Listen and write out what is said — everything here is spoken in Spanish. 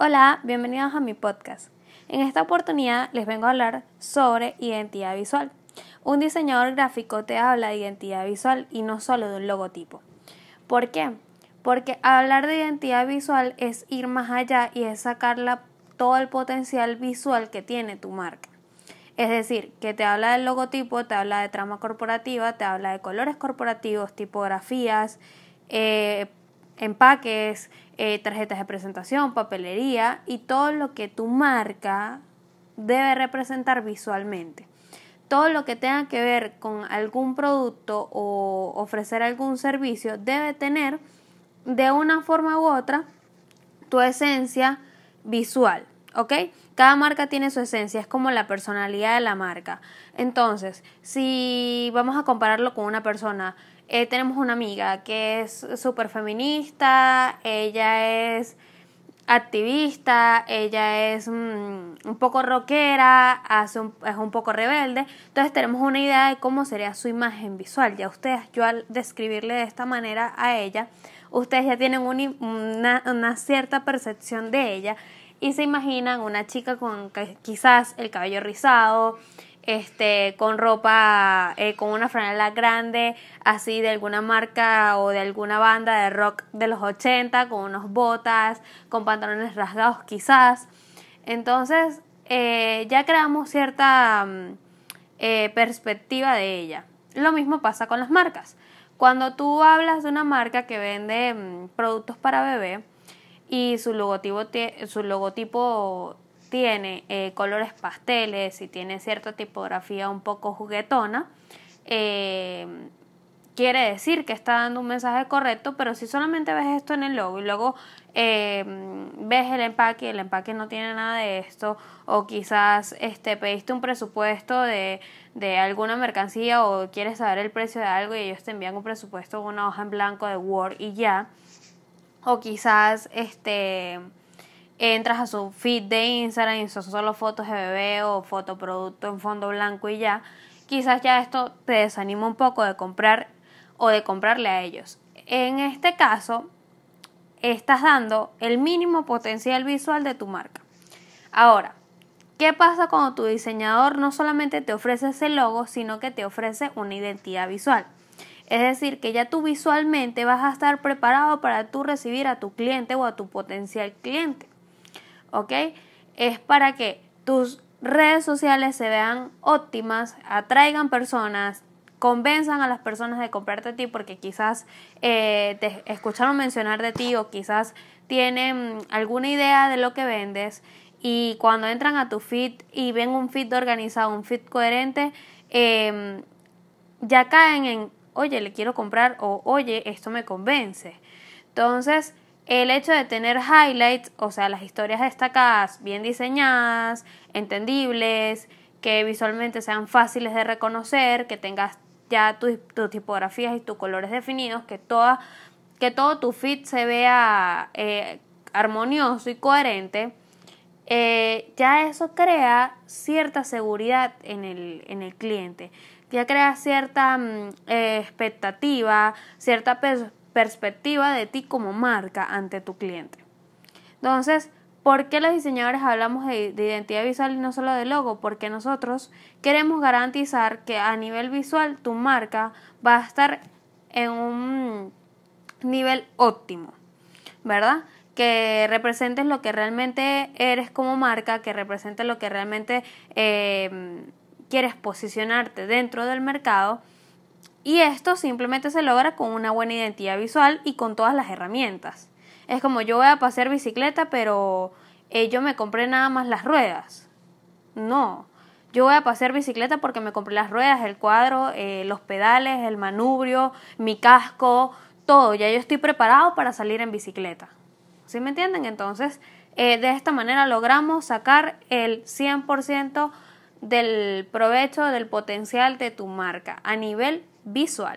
Hola, bienvenidos a mi podcast. En esta oportunidad les vengo a hablar sobre identidad visual. Un diseñador gráfico te habla de identidad visual y no solo de un logotipo. ¿Por qué? Porque hablar de identidad visual es ir más allá y es sacar todo el potencial visual que tiene tu marca. Es decir, que te habla del logotipo, te habla de trama corporativa, te habla de colores corporativos, tipografías, eh, empaques, eh, tarjetas de presentación, papelería y todo lo que tu marca debe representar visualmente. Todo lo que tenga que ver con algún producto o ofrecer algún servicio debe tener de una forma u otra tu esencia visual, ¿ok? Cada marca tiene su esencia, es como la personalidad de la marca. Entonces, si vamos a compararlo con una persona, eh, tenemos una amiga que es súper feminista, ella es activista, ella es mm, un poco rockera, hace es un poco rebelde. Entonces tenemos una idea de cómo sería su imagen visual. Ya ustedes, yo al describirle de esta manera a ella, ustedes ya tienen una, una cierta percepción de ella y se imaginan una chica con quizás el cabello rizado, este, con ropa, eh, con una franela grande, así de alguna marca o de alguna banda de rock de los 80, con unos botas, con pantalones rasgados quizás. Entonces, eh, ya creamos cierta mm, eh, perspectiva de ella. Lo mismo pasa con las marcas. Cuando tú hablas de una marca que vende mm, productos para bebé y su logotipo, su logotipo tiene eh, colores pasteles y tiene cierta tipografía un poco juguetona, eh, quiere decir que está dando un mensaje correcto, pero si solamente ves esto en el logo y luego eh, ves el empaque y el empaque no tiene nada de esto, o quizás este, pediste un presupuesto de, de alguna mercancía o quieres saber el precio de algo y ellos te envían un presupuesto una hoja en blanco de Word y ya, o quizás este entras a su feed de Instagram y son solo fotos de bebé o fotoproducto en fondo blanco y ya, quizás ya esto te desanima un poco de comprar o de comprarle a ellos. En este caso, estás dando el mínimo potencial visual de tu marca. Ahora, ¿qué pasa cuando tu diseñador no solamente te ofrece ese logo, sino que te ofrece una identidad visual? Es decir, que ya tú visualmente vas a estar preparado para tú recibir a tu cliente o a tu potencial cliente. ¿Ok? Es para que tus redes sociales se vean óptimas, atraigan personas, convenzan a las personas de comprarte a ti porque quizás eh, te escucharon mencionar de ti o quizás tienen alguna idea de lo que vendes y cuando entran a tu feed y ven un feed organizado, un feed coherente, em, ya caen en, oye, le quiero comprar o oye, esto me convence. Entonces, el hecho de tener highlights, o sea, las historias destacadas, bien diseñadas, entendibles, que visualmente sean fáciles de reconocer, que tengas ya tus tipografías y tus colores definidos, que, toda, que todo tu feed se vea eh, armonioso y coherente, eh, ya eso crea cierta seguridad en el, en el cliente, ya crea cierta mm, eh, expectativa, cierta perspectiva de ti como marca ante tu cliente. Entonces, ¿por qué los diseñadores hablamos de, identidad visual y no solo de logo? Porque nosotros queremos garantizar que a nivel visual tu marca va a estar en un nivel óptimo, ¿verdad? que representes lo que realmente eres como marca, que represente lo que realmente eh, quieres posicionarte dentro del mercado y esto simplemente se logra con una buena identidad visual y con todas las herramientas. Es como yo voy a pasear bicicleta, pero yo me compré nada más las ruedas. No, yo voy a pasear bicicleta porque me compré las ruedas, el cuadro, eh, los pedales, el manubrio, mi casco, todo. Ya yo estoy preparado para salir en bicicleta. ¿Sí me entienden? Entonces, eh, de esta manera logramos sacar el 100% del provecho, del potencial de tu marca a nivel visual.